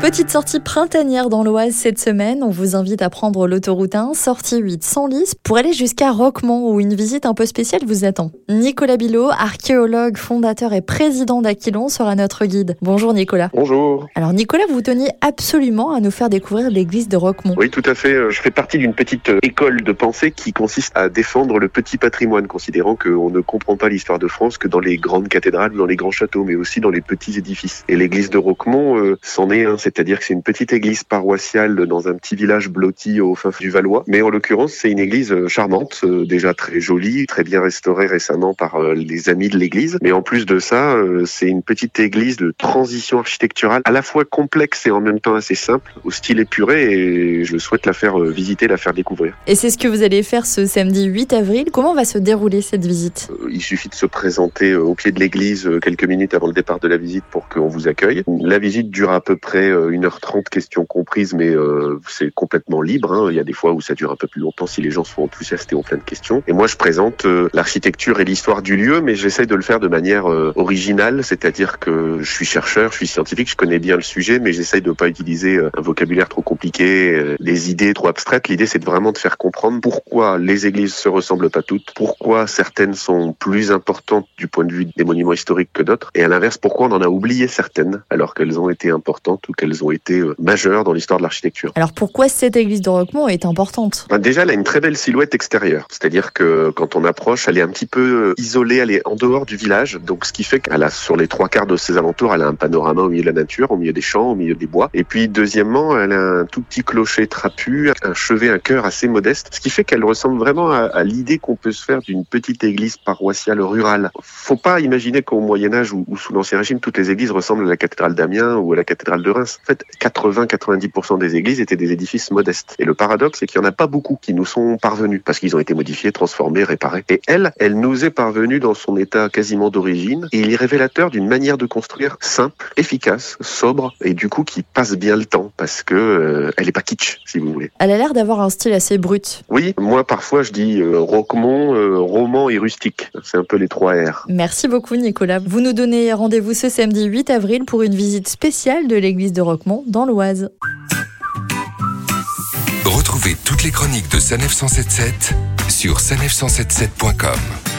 Petite sortie printanière dans l'Oise cette semaine. On vous invite à prendre l'autoroute 1, sortie 8 sans lisse, pour aller jusqu'à Roquemont où une visite un peu spéciale vous attend. Nicolas Bilot, archéologue, fondateur et président d'Aquilon, sera notre guide. Bonjour Nicolas. Bonjour. Alors Nicolas, vous teniez absolument à nous faire découvrir l'église de Roquemont. Oui, tout à fait. Euh, Je fais partie d'une petite euh, école de pensée qui consiste à défendre le petit patrimoine, considérant qu'on ne comprend pas l'histoire de France que dans les grandes cathédrales, dans les grands châteaux, mais aussi dans les petits édifices. Et l'église de Roquemont euh, c'en est un, c'est-à-dire que c'est une petite église paroissiale dans un petit village blotti au fin du Valois. Mais en l'occurrence, c'est une église euh, charmante, euh, déjà très jolie, très bien restaurée récemment par euh, les amis de l'église. Mais en plus de ça, c'est une petite église de transition architecturale à la fois complexe et en même temps assez simple, au style épuré. Et je souhaite la faire visiter, la faire découvrir. Et c'est ce que vous allez faire ce samedi 8 avril. Comment va se dérouler cette visite? Il suffit de se présenter au pied de l'église quelques minutes avant le départ de la visite pour qu'on vous accueille. La visite dure à peu près 1h30, questions comprises, mais euh, c'est complètement libre. hein. Il y a des fois où ça dure un peu plus longtemps si les gens sont enthousiastes et ont plein de questions. Et moi, je présente euh, l'architecture et l'histoire du lieu, mais j'essaie de le faire de manière euh, originale, c'est-à-dire que je suis chercheur, je suis scientifique, je connais bien le sujet, mais j'essaie de pas utiliser euh, un vocabulaire trop compliqué, euh, des idées trop abstraites. L'idée, c'est de vraiment de faire comprendre pourquoi les églises se ressemblent pas toutes, pourquoi certaines sont plus importantes du point de vue des monuments historiques que d'autres, et à l'inverse, pourquoi on en a oublié certaines alors qu'elles ont été importantes ou qu'elles ont été euh, majeures dans l'histoire de l'architecture. Alors pourquoi cette église de Roquemont est importante? Ben, déjà, elle a une très belle silhouette extérieure. C'est-à-dire que quand on approche, elle est un petit peu euh, isolée, elle est en dehors du village. Donc, ce qui fait qu'elle a, sur les trois quarts de ses alentours, elle a un panorama au milieu de la nature, au milieu des champs, au milieu des bois. Et puis, deuxièmement, elle a un tout petit clocher trapu, un chevet, un cœur assez modeste. Ce qui fait qu'elle ressemble vraiment à, à l'idée qu'on peut se faire d'une petite église paroissiale rurale. Faut pas imaginer qu'au Moyen-Âge ou, ou sous l'Ancien Régime, toutes les églises ressemblent à la cathédrale d'Amiens ou à la cathédrale de Reims. En fait, 80-90% des églises étaient des édifices modestes. Et le paradoxe, c'est qu'il n'y en a pas beaucoup qui nous sont parvenus parce qu'ils ont été modifiés, transformés, réparés. Et elle, elle nous est parvenue dans son état quasiment d'origine et il est révélateur d'une manière de construire simple, efficace, sobre et du coup qui passe bien le temps parce que euh, elle est pas kitsch, si vous voulez. Elle a l'air d'avoir un style assez brut. Oui, moi parfois je dis euh, Roquemont, euh, roman et rustique. C'est un peu les trois R. Merci beaucoup Nicolas. Vous nous donnez rendez-vous ce samedi 8 avril pour une visite spéciale de l'église de Roquemont dans l'Oise. Retrouvez toutes les chroniques de Sanef 177 sur sanef177.com.